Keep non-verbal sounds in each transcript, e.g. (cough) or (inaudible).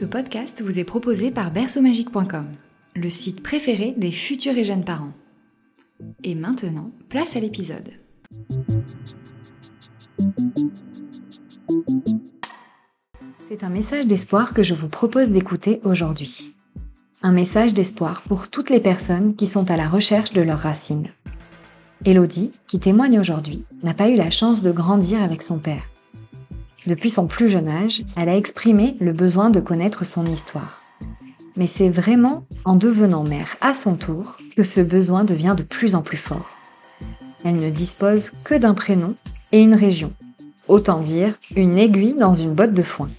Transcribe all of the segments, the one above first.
Ce podcast vous est proposé par berceaumagique.com, le site préféré des futurs et jeunes parents. Et maintenant, place à l'épisode. C'est un message d'espoir que je vous propose d'écouter aujourd'hui. Un message d'espoir pour toutes les personnes qui sont à la recherche de leurs racines. Elodie, qui témoigne aujourd'hui, n'a pas eu la chance de grandir avec son père. Depuis son plus jeune âge, elle a exprimé le besoin de connaître son histoire. Mais c'est vraiment en devenant mère à son tour que ce besoin devient de plus en plus fort. Elle ne dispose que d'un prénom et une région. Autant dire une aiguille dans une botte de foin.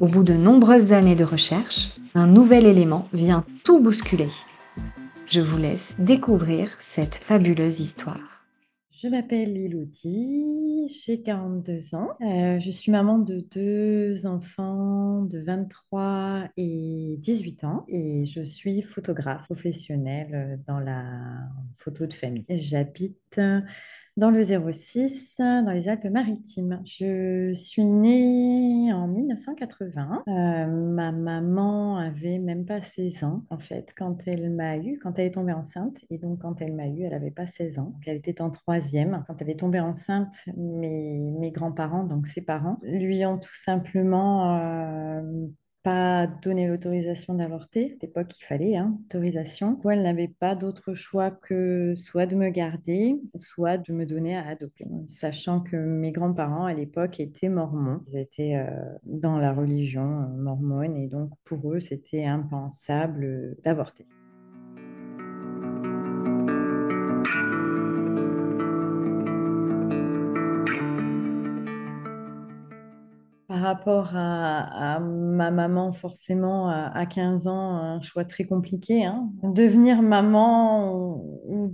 Au bout de nombreuses années de recherche, un nouvel élément vient tout bousculer. Je vous laisse découvrir cette fabuleuse histoire. Je m'appelle Elodie, j'ai 42 ans. Euh, je suis maman de deux enfants de 23 et 18 ans et je suis photographe professionnelle euh, dans la photo de famille. J'habite dans le 06, dans les Alpes-Maritimes. Je suis née en 1980. Euh, ma maman avait même pas 16 ans, en fait, quand elle m'a eu, quand elle est tombée enceinte. Et donc, quand elle m'a eu, elle n'avait pas 16 ans. Donc, elle était en troisième. Quand elle est tombée enceinte, mes, mes grands-parents, donc ses parents, lui ont tout simplement euh, pas l'autorisation d'avorter. À cette époque, il fallait hein, autorisation. elle n'avait pas d'autre choix que soit de me garder, soit de me donner à adopter. Sachant que mes grands-parents, à l'époque, étaient mormons. Ils étaient euh, dans la religion euh, mormone et donc pour eux, c'était impensable d'avorter. Rapport à, ma maman, forcément, à, 15 ans, un choix très compliqué. Hein. Devenir maman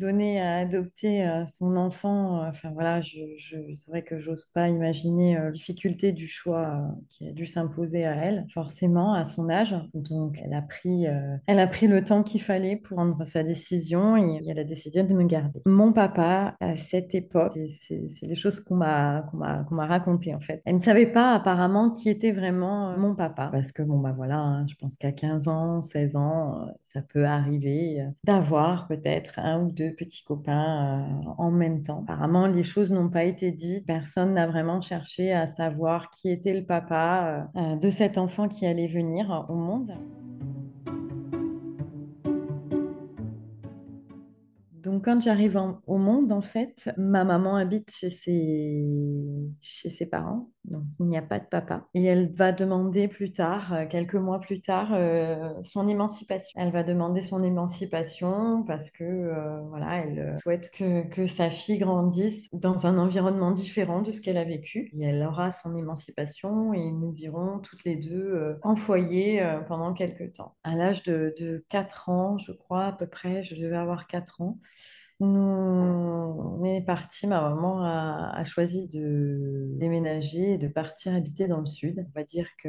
donner à adopter euh, son enfant, euh, enfin voilà, c'est vrai que j'ose pas imaginer la euh, difficulté du choix qui a dû s'imposer à elle, forcément, à son âge. Donc, elle a pris, elle a pris le temps qu'il fallait pour prendre sa décision et elle a décidé de me garder. Mon papa, à cette époque, c'est, les choses qu'on m'a, qu'on m'a, racontées en fait. Elle ne savait pas apparemment qui était vraiment mon papa. Parce que, bon, bah voilà, hein, je pense qu'à 15 ans, 16 ans, ça peut arriver d'avoir peut-être un ou deux petits copains en même temps. Apparemment, les choses n'ont pas été dites. Personne n'a vraiment cherché à savoir qui était le papa de cet enfant qui allait venir au monde. Quand j'arrive au monde, en fait, ma maman habite chez ses, chez ses parents donc il n'y a pas de papa. Et elle va demander plus tard, euh, quelques mois plus tard, euh, son émancipation. Elle va demander son émancipation parce que euh, voilà, elle souhaite que, que, sa fille grandisse dans un environnement différent de ce qu'elle a vécu. Et elle aura son émancipation et nous irons toutes les deux en foyer pendant quelques temps. À l'âge de, de 4 ans, je crois à peu près, je devais avoir 4 ans. On est parti, ma maman a, choisi de déménager et de partir habiter dans le sud. On va dire que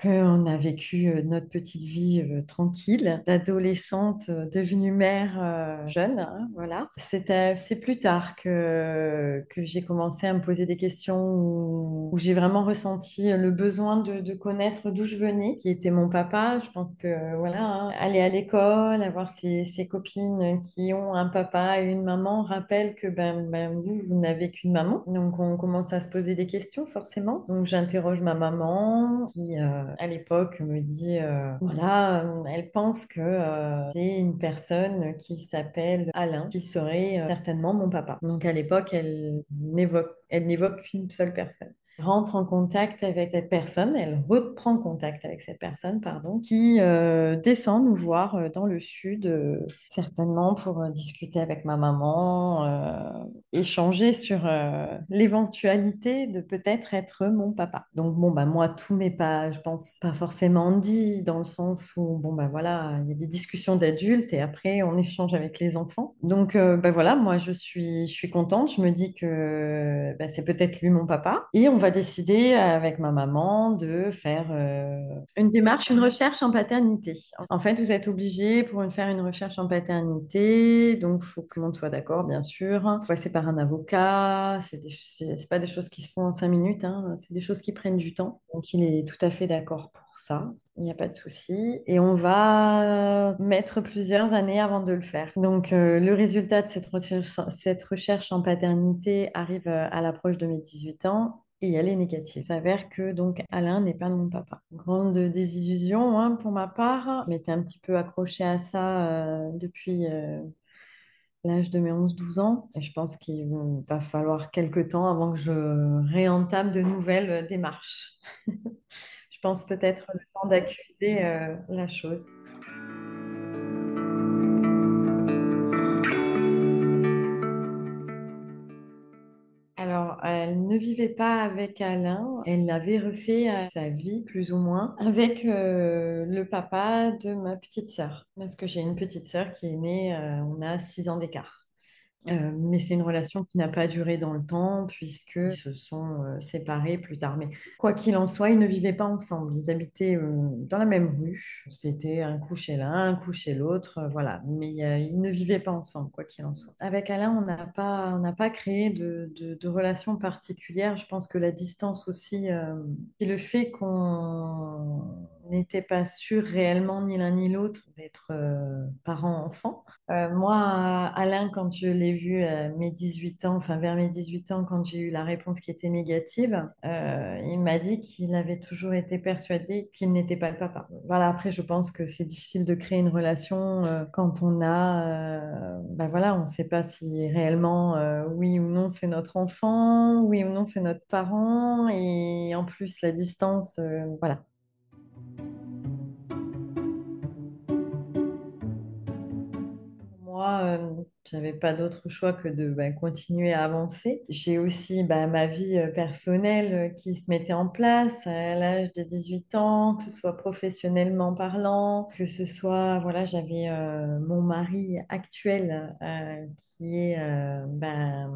qu'on a vécu euh, notre petite vie euh, tranquille, d'adolescente euh, devenue mère jeune. Hein, voilà. C'est plus tard que, que j'ai commencé à me poser des questions où, j'ai vraiment ressenti le besoin de, connaître d'où je venais, qui était mon papa. Je pense que voilà, hein, aller à l'école, avoir ses copines qui ont un papa et une maman rappelle que ben, ben, vous, vous n'avez qu'une maman. Donc, on commence à se poser des questions, forcément. Donc, j'interroge ma maman qui, euh, à l'époque, me dit, euh, voilà, euh, elle pense que j'ai une personne qui s'appelle Alain, qui serait certainement mon papa. Donc, à l'époque, elle n'évoque elle n'évoque qu'une seule personne. Rentre en contact avec cette personne, elle reprend contact avec cette personne, pardon, qui euh, descend nous voir euh, dans le sud, euh, certainement pour discuter avec ma maman, échanger sur l'éventualité de peut-être être mon papa. Donc bon, bah moi, tout n'est pas, je pense, pas forcément dit, dans le sens où, bon, bah voilà, il y a des discussions d'adultes et après, on échange avec les enfants. Donc, bah voilà, moi, je suis, je suis contente, je me dis que bah, c'est peut-être lui mon papa. Et on va décidé avec ma maman de faire euh, une démarche, une recherche en paternité. En fait, vous êtes obligé pour faire une recherche en paternité, donc il faut que le monde soit d'accord, bien sûr. Passer par un avocat, c'est pas des choses qui se font en cinq minutes, hein. c'est des choses qui prennent du temps. Donc il est tout à fait d'accord pour ça. Il n'y a pas de souci. Et on va mettre plusieurs années avant de le faire. Donc, euh, le résultat de cette recherche, cette recherche en paternité arrive euh, à l'approche de mes 18 ans et elle est négative. Ça s'avère que donc Alain n'est pas mon papa. Grande désillusion hein, pour ma part. Je m'étais un petit peu accrochée à ça euh, depuis euh, l'âge de mes 11-12 ans. Et je pense qu'il va falloir quelques temps avant que je réentame de nouvelles démarches. (laughs) je pense peut-être le temps d'accuser euh, la chose. Elle ne vivait pas avec Alain. Elle avait refait sa vie, plus ou moins, avec euh, le papa de ma petite sœur. Parce que j'ai une petite sœur qui est née, euh, on a six ans d'écart. Euh, mais c'est une relation qui n'a pas duré dans le temps puisqu'ils se sont euh, séparés plus tard. Mais quoi qu'il en soit, ils ne vivaient pas ensemble. Ils habitaient euh, dans la même rue. C'était un coup chez l'un, un coup chez l'autre, voilà. Mais ils ne vivaient pas ensemble, quoi qu'il en soit. Avec Alain, on n'a pas, on n'a pas créé de, de, de, relation particulière. Je pense que la distance aussi, et le fait qu'on n'était pas sûr réellement ni l'un ni l'autre d'être euh, parent-enfant. Euh, moi, Alain, quand je l'ai vu à mes 18 ans, enfin vers mes 18 ans, quand j'ai eu la réponse qui était négative, euh, il m'a dit qu'il avait toujours été persuadé qu'il n'était pas le papa. Voilà, après, je pense que c'est difficile de créer une relation quand on a, ben voilà, on ne sait pas si réellement oui ou non c'est notre enfant, oui ou non c'est notre parent, et en plus la distance, voilà. Moi, j'avais pas d'autre choix que de bah, continuer à avancer. J'ai aussi bah, ma vie euh, personnelle euh, qui se mettait en place à l'âge de 18 ans, que ce soit professionnellement parlant, que ce soit, voilà, j'avais euh, mon mari actuel qui est bah,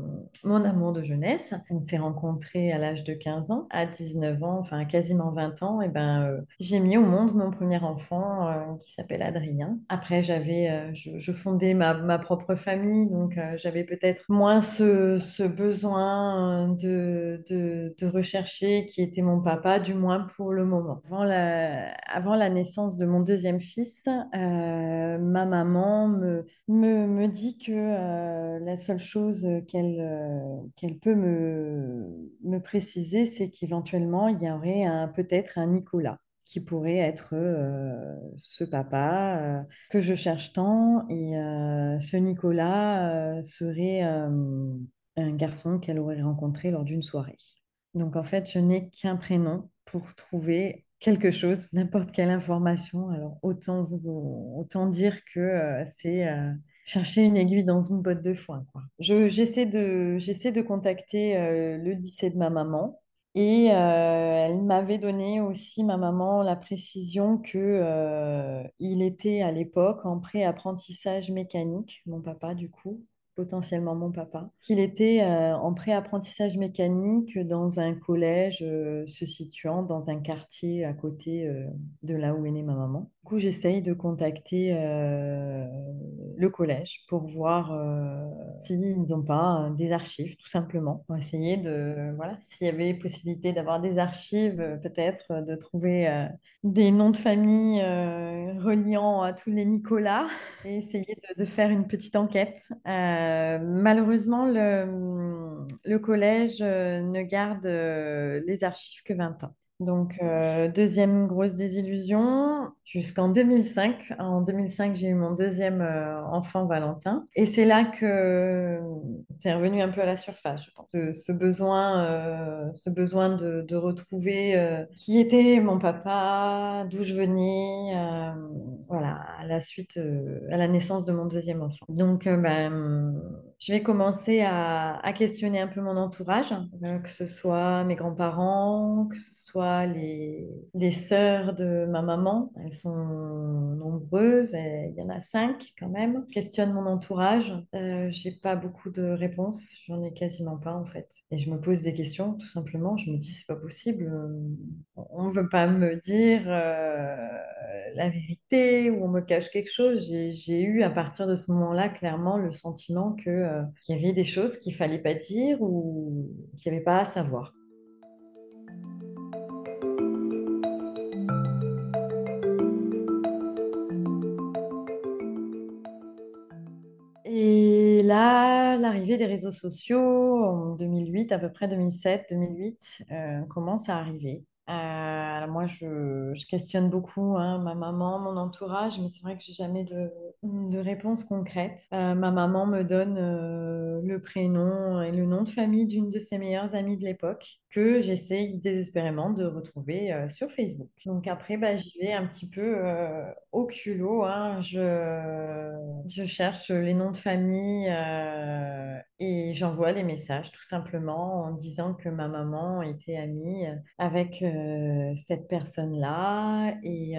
mon amour de jeunesse. On s'est rencontrés à l'âge de 15 ans, à 19 ans, enfin quasiment 20 ans, et ben j'ai mis au monde mon premier enfant qui s'appelle Adrien. Après, j'avais, je, je, fondais ma, ma propre famille donc euh, j'avais peut-être moins ce, besoin euh, de, rechercher qui était mon papa, du moins pour le moment. Avant la, naissance de mon deuxième fils, euh, ma maman me, dit que la seule chose qu'elle qu'elle peut me, me préciser, c'est qu'éventuellement, il y aurait peut-être un Nicolas qui pourrait être euh, ce papa euh, que je cherche tant. Et euh, ce Nicolas serait un garçon qu'elle aurait rencontré lors d'une soirée. Donc en fait, je n'ai qu'un prénom pour trouver quelque chose, n'importe quelle information. Alors autant, autant dire que c'est chercher une aiguille dans une botte de foin. j'essaie, de, j'essaie de contacter le lycée de ma maman et euh, elle m'avait donné aussi, ma maman, la précision que euh, il était à l'époque en pré-apprentissage mécanique, mon papa du coup, potentiellement mon papa, qu'il était euh, en pré-apprentissage mécanique dans un collège se situant dans un quartier à côté de là où est née ma maman. Du coup, j'essaye de contacter euh, le collège pour voir euh, s'ils n'ont pas des archives, tout simplement. Pour essayer de, voilà, s'il y avait possibilité d'avoir des archives, peut-être de trouver des noms de famille reliant à tous les Nicolas et essayer de, faire une petite enquête. Malheureusement, le, collège ne garde les archives que 20 ans. Donc, euh, deuxième grosse désillusion jusqu'en 2005. En 2005, j'ai eu mon deuxième euh, enfant, Valentin. Et c'est là que c'est revenu un peu à la surface, je pense. Ce, besoin, euh, ce besoin de, retrouver euh, qui était mon papa, d'où je venais, euh, voilà, à la suite, euh, à la naissance de mon deuxième enfant. Donc, euh, ben, je vais commencer à, questionner un peu mon entourage, euh, que ce soit mes grands-parents, que ce soit les, les sœurs de ma maman. Elles sont nombreuses, il y en a cinq quand même. Je questionne mon entourage. Euh, j'ai pas beaucoup de réponses, j'en ai quasiment pas en fait. Et je me pose des questions, tout simplement. Je me dis, c'est pas possible. euh, On ne veut pas me dire euh, la vérité ou on me cache quelque chose. J'ai, eu à partir de ce moment-là clairement le sentiment que, qu'il y avait des choses qu'il fallait pas dire ou qu'il n'y avait pas à savoir. Et là, l'arrivée des réseaux sociaux en 2008, à peu près 2007, 2008, euh, commence à arriver. Euh, moi, je, je questionne beaucoup hein, ma maman, mon entourage, mais c'est vrai que j'ai jamais de, de réponse concrète. Euh, ma maman me donne euh, le prénom et le nom de famille d'une de ses meilleures amies de l'époque que j'essaye désespérément de retrouver euh, sur Facebook. Donc après, bah, j'y vais un petit peu au culot. hein. Je, je cherche les noms de famille et j'envoie des messages tout simplement en disant que ma maman était amie avec cette personne-là et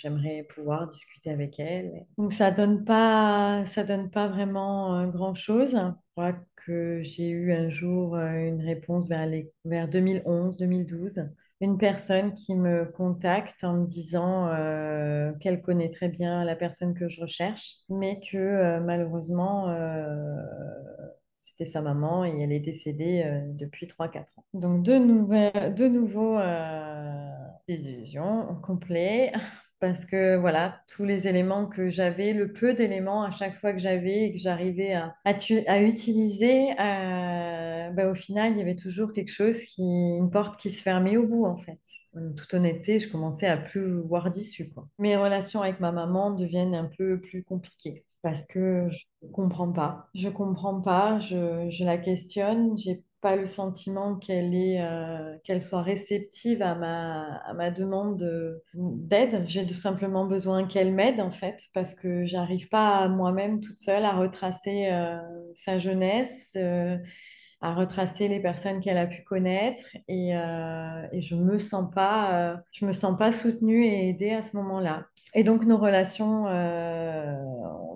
j'aimerais pouvoir discuter avec elle. Donc ça donne pas, ça donne pas vraiment euh, grand-chose. Je crois que j'ai eu un jour euh, une réponse vers les, vers 2011-2012 une personne qui me contacte en me disant euh, qu'elle connaît très bien la personne que je recherche, mais que malheureusement, c'était sa maman et elle est décédée depuis trois quatre ans. Donc, de, nouvelles- de nouveau, désillusion complet. Parce que voilà, tous les éléments que j'avais, le peu d'éléments à chaque fois que j'avais et que j'arrivais à, utiliser, euh, bah, au final, il y avait toujours quelque chose qui, une porte qui se fermait au bout, en fait. En toute honnêteté, je commençais à plus voir d'issue. Mes relations avec ma maman deviennent un peu plus compliquées parce que je comprends pas. Je comprends pas, je, je la questionne, pas le sentiment qu'elle est, euh, qu'elle soit réceptive à ma, à ma demande de- d'aide. J'ai tout simplement besoin qu'elle m'aide, en fait, parce que j'arrive pas moi-même toute seule à retracer, euh, sa jeunesse, euh, à retracer les personnes qu'elle a pu connaître et, et je me sens pas, je me sens pas soutenue et aidée à ce moment-là. Et donc nos relations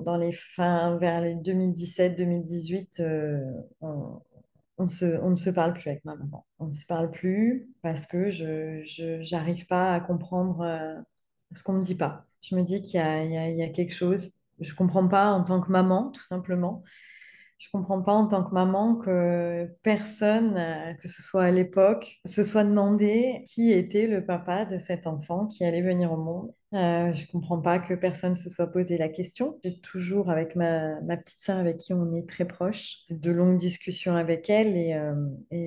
dans les fins vers les 2017-2018, euh, on, ne se parle plus avec ma maman. On ne se parle plus parce que je, j'arrive pas à comprendre euh, ce qu'on me dit pas. Je me dis qu'il y y y a quelque chose. Je comprends pas en tant que maman, tout simplement. Je comprends pas en tant que maman que personne, euh, que ce soit à l'époque, se soit demandé qui était le papa de cet enfant qui allait venir au monde. Euh, je comprends pas que personne se soit posé la question. J'ai toujours, avec ma, petite sœur avec qui on est très proche, de longues discussions avec elle et, euh,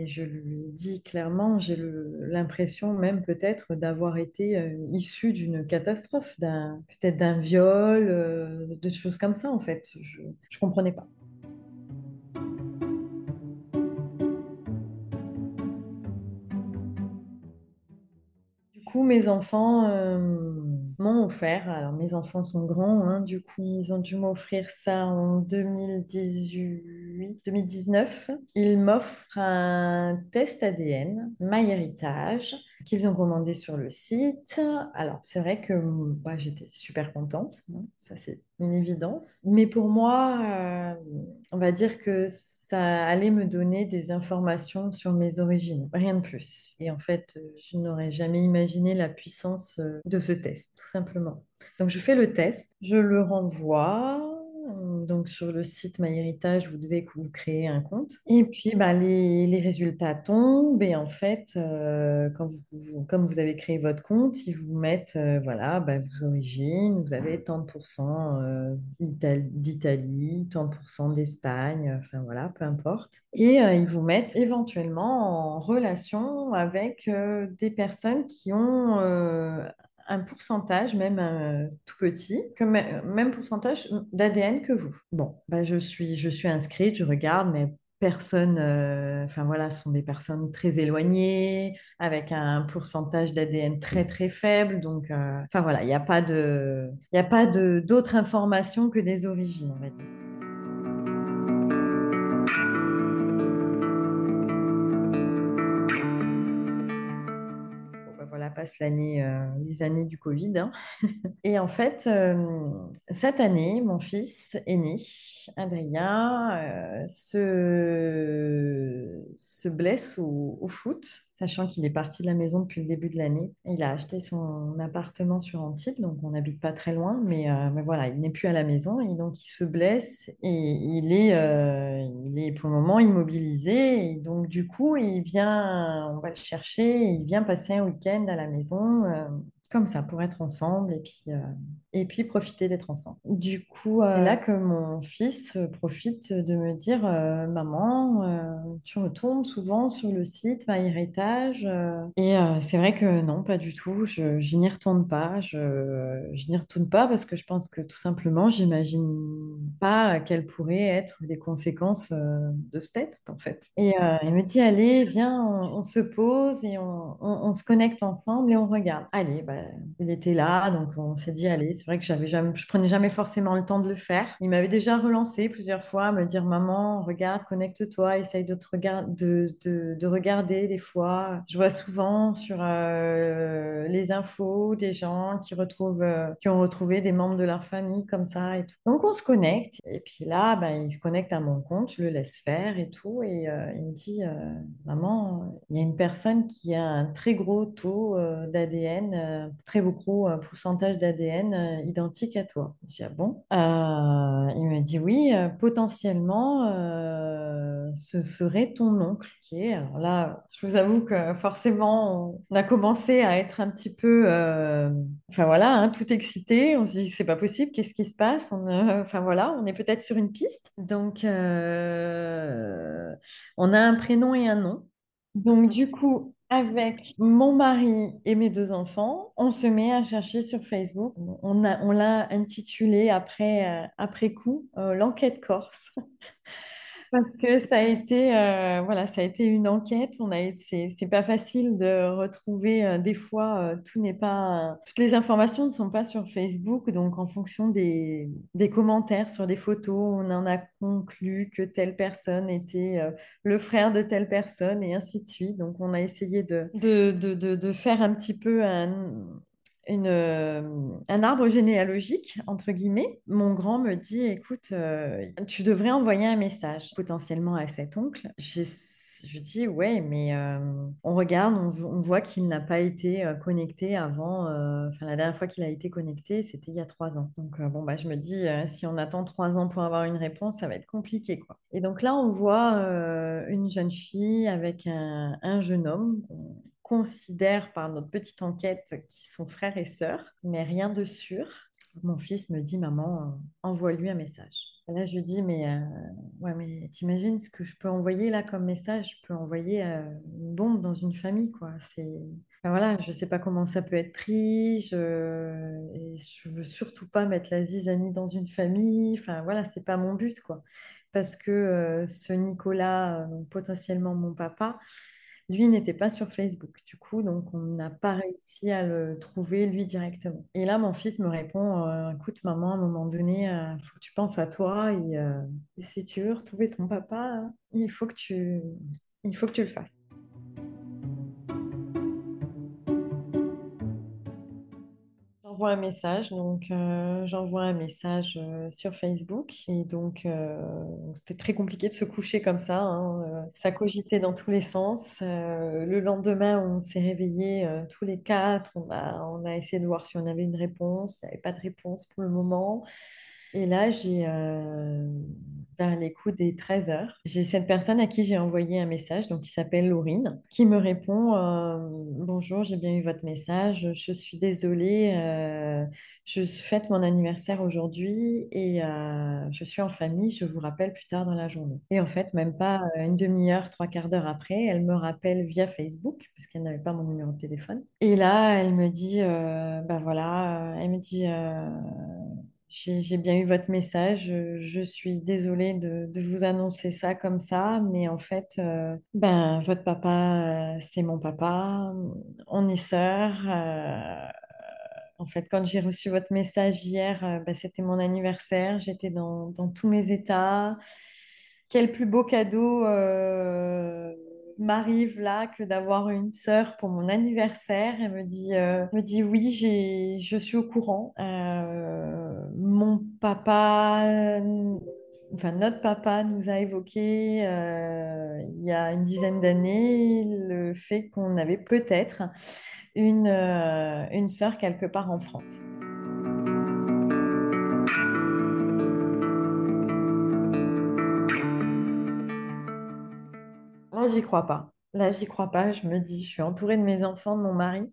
je lui dis clairement, j'ai l'impression même peut-être d'avoir été euh, issue d'une catastrophe, peut-être d'un viol, euh, de choses comme ça en fait. Je, je comprenais pas. Coup, mes enfants euh, m'ont offert, alors mes enfants sont grands, hein, du coup, ils ont dû m'offrir ça en 2018, 2019. Ils m'offrent un test ADN, MyHeritage, qu'ils ont commandé sur le site. Alors, c'est vrai que bah, j'étais super contente, hein, ça c'est une évidence. Mais pour moi, euh, on va dire que ça allait me donner des informations sur mes origines, rien de plus. Et en fait, je n'aurais jamais imaginé la puissance euh, de ce test, tout simplement. Donc, je fais le test, je le renvoie. Donc, sur le site MyHéritage, vous devez vous créer un compte. Et puis, bah, les, les résultats tombent. Et en fait, euh, quand vous, comme vous avez créé votre compte, ils vous mettent, euh, voilà, bah, vos origines. Vous avez tant de pourcents euh, d'Italie, tant de pourcents d'Espagne, enfin voilà, peu importe. Et ils vous mettent éventuellement en relation avec des personnes qui ont un pourcentage, même un tout petit, que même pourcentage d'ADN que vous. Bon, bah je, suis, je suis inscrite, je regarde, mais personne, euh, enfin voilà, sont des personnes très éloignées, avec un pourcentage d'ADN très très faible. Donc, euh, enfin voilà, il n'y a pas de, il a pas d'autres informations que des origines, on va dire. L'année, euh, les années du Covid. Hein. (laughs) Et en fait, euh, cette année, mon fils aîné, Adrien, euh, se, se blesse au foot sachant qu'il est parti de la maison depuis le début de l'année. Il a acheté son appartement sur Antibes, donc on n'habite pas très loin, mais, euh, voilà, il n'est plus à la maison et donc il se blesse et il est, euh, il est pour le moment immobilisé. Et donc du coup, il vient, on va le chercher, il vient passer un week-end à la maison. Euh, comme ça, pour être ensemble et puis, euh, et puis profiter d'être ensemble. Du coup, c'est là que mon fils profite de me dire euh, Maman, euh, tu retournes souvent sur le site My Héritage Et c'est vrai que non, pas du tout. Je, je n'y retourne pas. Je, je n'y retourne pas parce que je pense que tout simplement, j'imagine pas quelles pourraient être les conséquences de ce test, en fait. Et il me dit Allez, viens, on, se pose et on, on, on, se connecte ensemble et on regarde. Allez, bah, il était là, donc on s'est dit, allez, c'est vrai que j'avais je prenais jamais forcément le temps de le faire. Il m'avait déjà relancé plusieurs fois à me dire, maman, regarde, connecte-toi, essaye de, te de, de, de, regarder des fois. Je vois souvent sur euh, les infos des gens qui, retrouvent, euh, qui ont retrouvé des membres de leur famille comme ça et tout. Donc on se connecte, et puis là, ben, il se connecte à mon compte, je le laisse faire et tout, et euh, il me dit, maman, il y a une personne qui a un très gros taux d'ADN très gros euh, pourcentage d'ADN euh, identique à toi. Je dis, ah bon? Euh, Il m'a dit, oui, potentiellement, ce serait ton oncle. Alors là, je vous avoue que forcément, on a commencé à être un petit peu, voilà, hein, tout excité. On se dit, c'est pas possible, qu'est-ce qui se passe? Enfin voilà, on est peut-être sur une piste. Donc, on a un prénom et un nom. Donc, du coup, avec mon mari et mes deux enfants, on se met à chercher sur Facebook. On l'a intitulé après, euh, coup euh, l'enquête corse. (laughs) Parce que ça a été, euh, voilà, ça a été une enquête. On a, c'est, pas facile de retrouver. Euh, des fois, euh, tout n'est pas, toutes les informations ne sont pas sur Facebook. Donc, en fonction des, des commentaires sur des photos, on en a conclu que telle personne était le frère de telle personne et ainsi de suite. Donc, on a essayé de, de, de, de faire un petit peu un, euh, un arbre généalogique, entre guillemets, mon grand me dit, écoute, euh, tu devrais envoyer un message potentiellement à cet oncle. Je dis, ouais, mais euh, on regarde, on, voit qu'il n'a pas été connecté avant. Enfin, la dernière fois qu'il a été connecté, c'était il y a trois ans. Donc, bon, bah, je me dis, si on attend trois ans pour avoir une réponse, ça va être compliqué, quoi. Et donc là, on voit une jeune fille avec un, un jeune homme considère par notre petite enquête qu'ils sont frères et sœurs, mais rien de sûr. Mon fils me dit, maman, euh, envoie-lui un message. là, je lui dis, mais, euh, ouais, mais t'imagines ce que je peux envoyer là comme message? Je peux envoyer euh, une bombe dans une famille, quoi. C'est, voilà, je sais pas comment ça peut être pris. Je, je veux surtout pas mettre la zizanie dans une famille. Enfin, voilà, c'est pas mon but, quoi. Parce que ce Nicolas, potentiellement mon papa, lui n'était pas sur Facebook, du coup, donc on n'a pas réussi à le trouver lui directement. Et là, mon fils me répond euh, Écoute, maman, à un moment donné, il euh, faut que tu penses à toi et, euh, si tu veux retrouver ton papa, il faut que tu le fasses. J'envoie un message. Donc, euh, j'envoie un message euh, sur Facebook. Et donc, euh, c'était très compliqué de se coucher comme ça. hein. Ça cogitait dans tous les sens. Le lendemain, on s'est réveillés tous les quatre. On a, on a essayé de voir si on avait une réponse. Il n'y avait pas de réponse pour le moment. Et là, j'ai, vers les coups des 13 heures, j'ai cette personne à qui j'ai envoyé un message, donc qui s'appelle Laurine, qui me répond euh, Bonjour, j'ai bien eu votre message, je suis désolée, euh, je fête mon anniversaire aujourd'hui et euh, je suis en famille, je vous rappelle plus tard dans la journée. Et en fait, même pas une demi-heure, trois quarts d'heure après, elle me rappelle via Facebook, parce qu'elle n'avait pas mon numéro de téléphone. Et là, elle me dit Ben voilà, elle me dit. J'ai bien eu votre message. Je, suis désolée de, vous annoncer ça comme ça, mais en fait, euh, ben, votre papa, euh, c'est mon papa. On est sœurs. euh, en fait, quand j'ai reçu votre message hier, ben, c'était mon anniversaire. J'étais dans, tous mes états. Quel plus beau cadeau m'arrive là que d'avoir une sœur pour mon anniversaire. Elle me dit, me dit oui, je suis au courant. Mon papa, euh, enfin notre papa nous a évoqué euh, il y a une dizaine d'années le fait qu'on avait peut-être une, euh, une sœur quelque part en France. Là, j'y crois pas. Là, j'y crois pas. Je me dis, je suis entourée de mes enfants, de mon mari.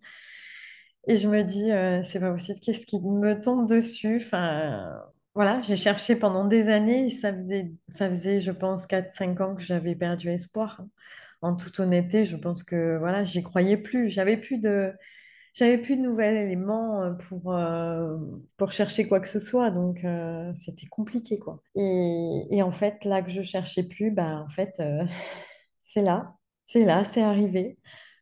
Et je me dis, euh, c'est pas possible, qu'est-ce qui me tombe dessus? Enfin, voilà, j'ai cherché pendant des années. Ça faisait, ça faisait, je pense, quatre cinq ans que j'avais perdu espoir. hein. En toute honnêteté, je pense que voilà, j'y croyais plus. J'avais plus de, j'avais plus de nouveaux éléments euh, pour, euh, pour chercher quoi que ce soit. Donc, c'était compliqué, quoi. Et, en fait, là que je cherchais plus, bah, en fait, (laughs) c'est là. C'est là, c'est arrivé.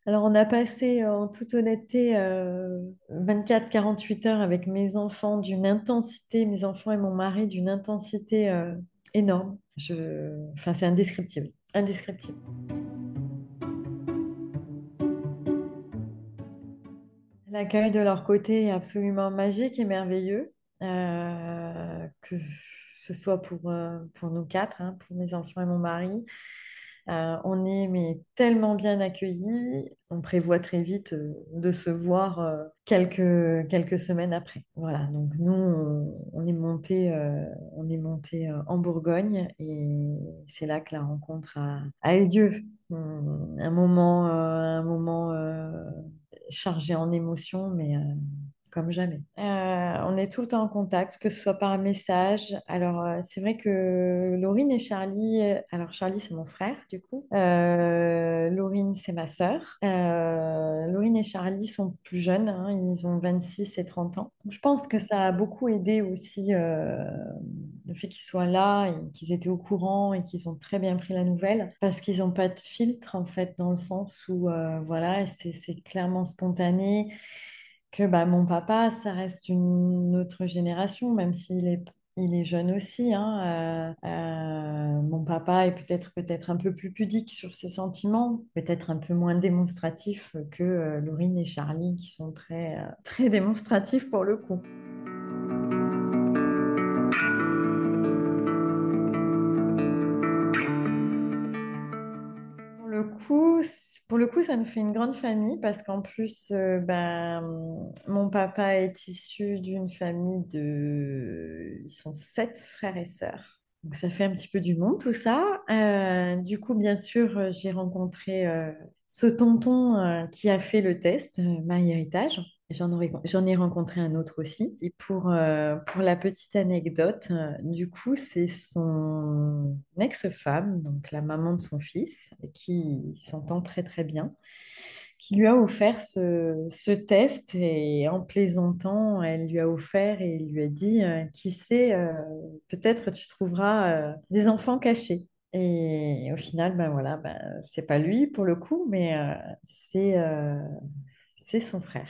Alors, on a passé euh, en toute honnêteté euh, 24-48 heures avec mes enfants d'une intensité, mes enfants et mon mari d'une intensité euh, énorme. Je... Enfin, c'est indescriptible. Indescriptible. L'accueil de leur côté est absolument magique et merveilleux, euh, que ce soit pour, euh, pour nous quatre, hein, pour mes enfants et mon mari. Euh, on est mais tellement bien accueillis. On prévoit très vite euh, de se voir euh, quelques, semaines après. Voilà, donc nous, on, est monté, on est monté en Bourgogne et c'est là que la rencontre a, a eu lieu. Hum, Un moment, un moment chargé en émotions, mais comme jamais. Euh, on est tout le temps en contact, que ce soit par message. Alors, euh, c'est vrai que Laurine et Charlie, euh, alors Charlie, c'est mon frère, du coup. Laurine, c'est ma sœur. Laurine et Charlie sont plus jeunes, hein, ils ont 26 et 30 ans. Je pense que ça a beaucoup aidé aussi le fait qu'ils soient là et qu'ils étaient au courant et qu'ils ont très bien pris la nouvelle parce qu'ils n'ont pas de filtre, en fait, dans le sens où, voilà, c'est clairement spontané que bah, mon papa, ça reste une autre génération, même s'il est, il est jeune aussi. hein, euh, euh, mon papa est peut-être peut-être un peu plus pudique sur ses sentiments, peut-être un peu moins démonstratif que euh, Laurine et Charlie, qui sont très, euh, très démonstratifs pour le coup. Pour le coup, pour le coup, ça nous fait une grande famille parce qu'en plus, euh, ben, mon papa est issu d'une famille de... Ils sont sept frères et sœurs. Donc ça fait un petit peu du monde tout ça. Euh, du coup, bien sûr, euh, j'ai rencontré ce tonton qui a fait le test, euh, MyHéritage. J'en ai rencontré un autre aussi. Et pour, euh, pour la petite anecdote, euh, du coup, c'est son ex-femme, donc la maman de son fils, qui s'entend très très bien, qui lui a offert ce, test et en plaisantant, elle lui a offert et lui a dit, euh, qui sait, peut-être tu trouveras des enfants cachés. Et au final, ben voilà, ben, c'est pas lui pour le coup, mais c'est c'est son frère.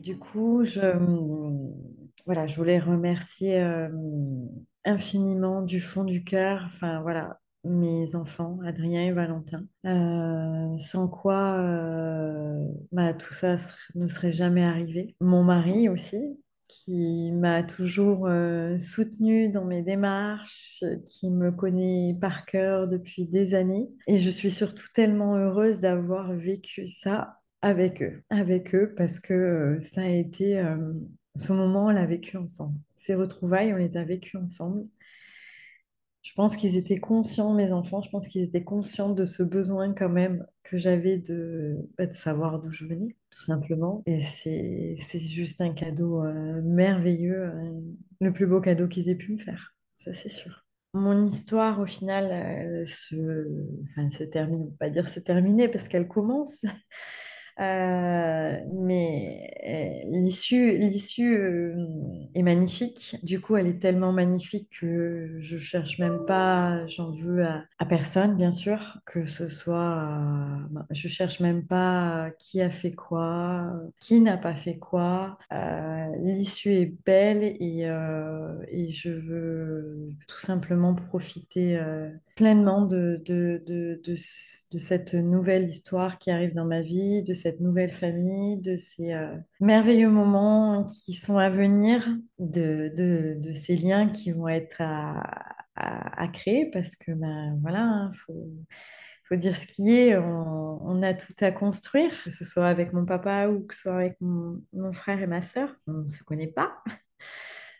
Du coup, je, voilà, je voulais remercier euh, infiniment du fond du cœur. Enfin, voilà, mes enfants, Adrien et Valentin, euh, sans quoi euh, bah, tout ça ne serait jamais arrivé. Mon mari aussi, qui m'a toujours euh, soutenue dans mes démarches, qui me connaît par cœur depuis des années. Et je suis surtout tellement heureuse d'avoir vécu ça avec eux, avec eux, parce que ça a été, ce moment, on l'a vécu ensemble. Ces retrouvailles, on les a vécues ensemble. Je pense qu'ils étaient conscients, mes enfants, je pense qu'ils étaient conscients de ce besoin quand même que j'avais de, bah, savoir d'où je venais, tout simplement. Et c'est juste un cadeau euh, merveilleux, euh, le plus beau cadeau qu'ils aient pu me faire, ça c'est sûr. Mon histoire, au final, se, enfin, se termine, on peut pas dire se terminer parce qu'elle commence. Euh, mais euh, l'issue, l'issue euh, est magnifique. Du coup, elle est tellement magnifique que je cherche même pas, j'en veux à, personne, bien sûr, que ce soit, bah, je cherche même pas qui a fait quoi, qui n'a pas fait quoi. l'issue est belle et, et, je veux tout simplement profiter pleinement de, de, de, de, cette nouvelle histoire qui arrive dans ma vie, de cette nouvelle famille, de ces euh, merveilleux moments qui sont à venir, de, ces liens qui vont être à, à, créer parce que ben, voilà, il hein, faut, faut dire ce qui est, on, a tout à construire, que ce soit avec mon papa ou que ce soit avec mon, mon frère et ma sœur. On ne se connaît pas.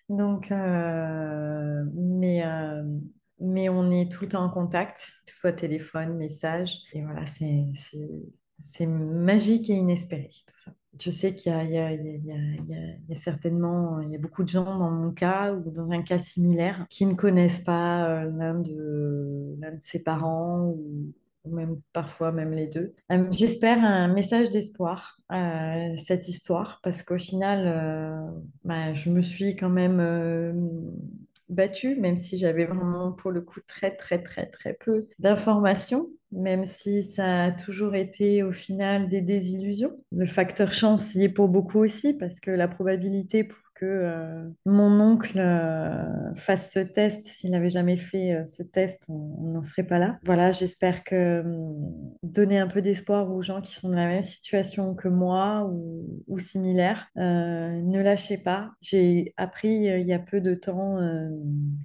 Donc, euh, mais, euh, mais on est tout en contact, que ce soit téléphone, message. Et voilà, c'est c'est magique et inespéré, tout ça. Je sais qu'il y, a certainement il y a beaucoup de gens dans mon cas ou dans un cas similaire qui ne connaissent pas euh, l'un de, de ses parents ou, même parfois même les deux. Euh, j'espère un message d'espoir à cette histoire parce qu'au final, euh, bah, je me suis quand même battue, même si j'avais vraiment pour le coup très très très très peu d'informations, même si ça a toujours été au final des désillusions. Le facteur chance y est pour beaucoup aussi, parce que la probabilité pour que euh, mon oncle euh, fasse ce test, s'il n'avait jamais fait euh, ce test, on n'en serait pas là. Voilà, j'espère que hum, donner un peu d'espoir aux gens qui sont dans la même situation que moi ou, ou similaire, ne lâchez pas. J'ai appris il y a peu de temps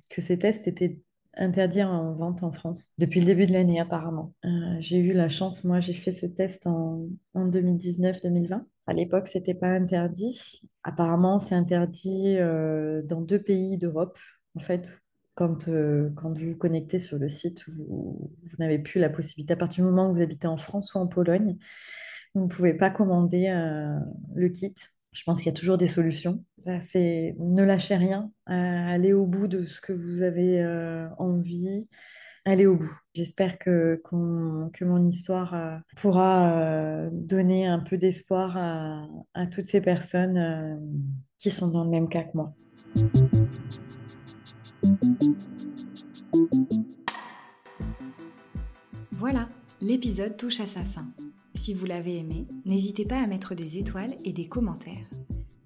que ces tests étaient interdits en vente en France depuis le début de l'année apparemment. j'ai eu la chance, moi j'ai fait ce test en, en 2019-2020 à l'époque, c'était pas interdit. Apparemment, c'est interdit euh, dans deux pays d'Europe. En fait, quand, euh, quand vous vous connectez sur le site, vous, n'avez plus la possibilité, à partir du moment où vous habitez en France ou en Pologne, vous ne pouvez pas commander euh, le kit. Je pense qu'il y a toujours des solutions. C'est ne lâchez rien, allez au bout de ce que vous avez envie aller au bout. J'espère que, que mon histoire euh, pourra euh, donner un peu d'espoir à, toutes ces personnes euh, qui sont dans le même cas que moi. Voilà, l'épisode touche à sa fin. Si vous l'avez aimé, n'hésitez pas à mettre des étoiles et des commentaires.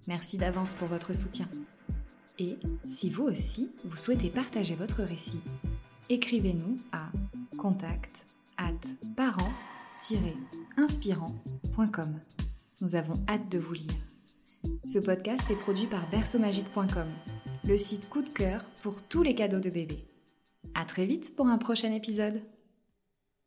Merci d'avance pour votre soutien. Et si vous aussi, vous souhaitez partager votre récit, écrivez-nous à contact at parent-inspirant.com. Nous avons hâte de vous lire. Ce podcast est produit par berceaumagique.com, le site coup de cœur pour tous les cadeaux de bébé. À très vite pour un prochain épisode.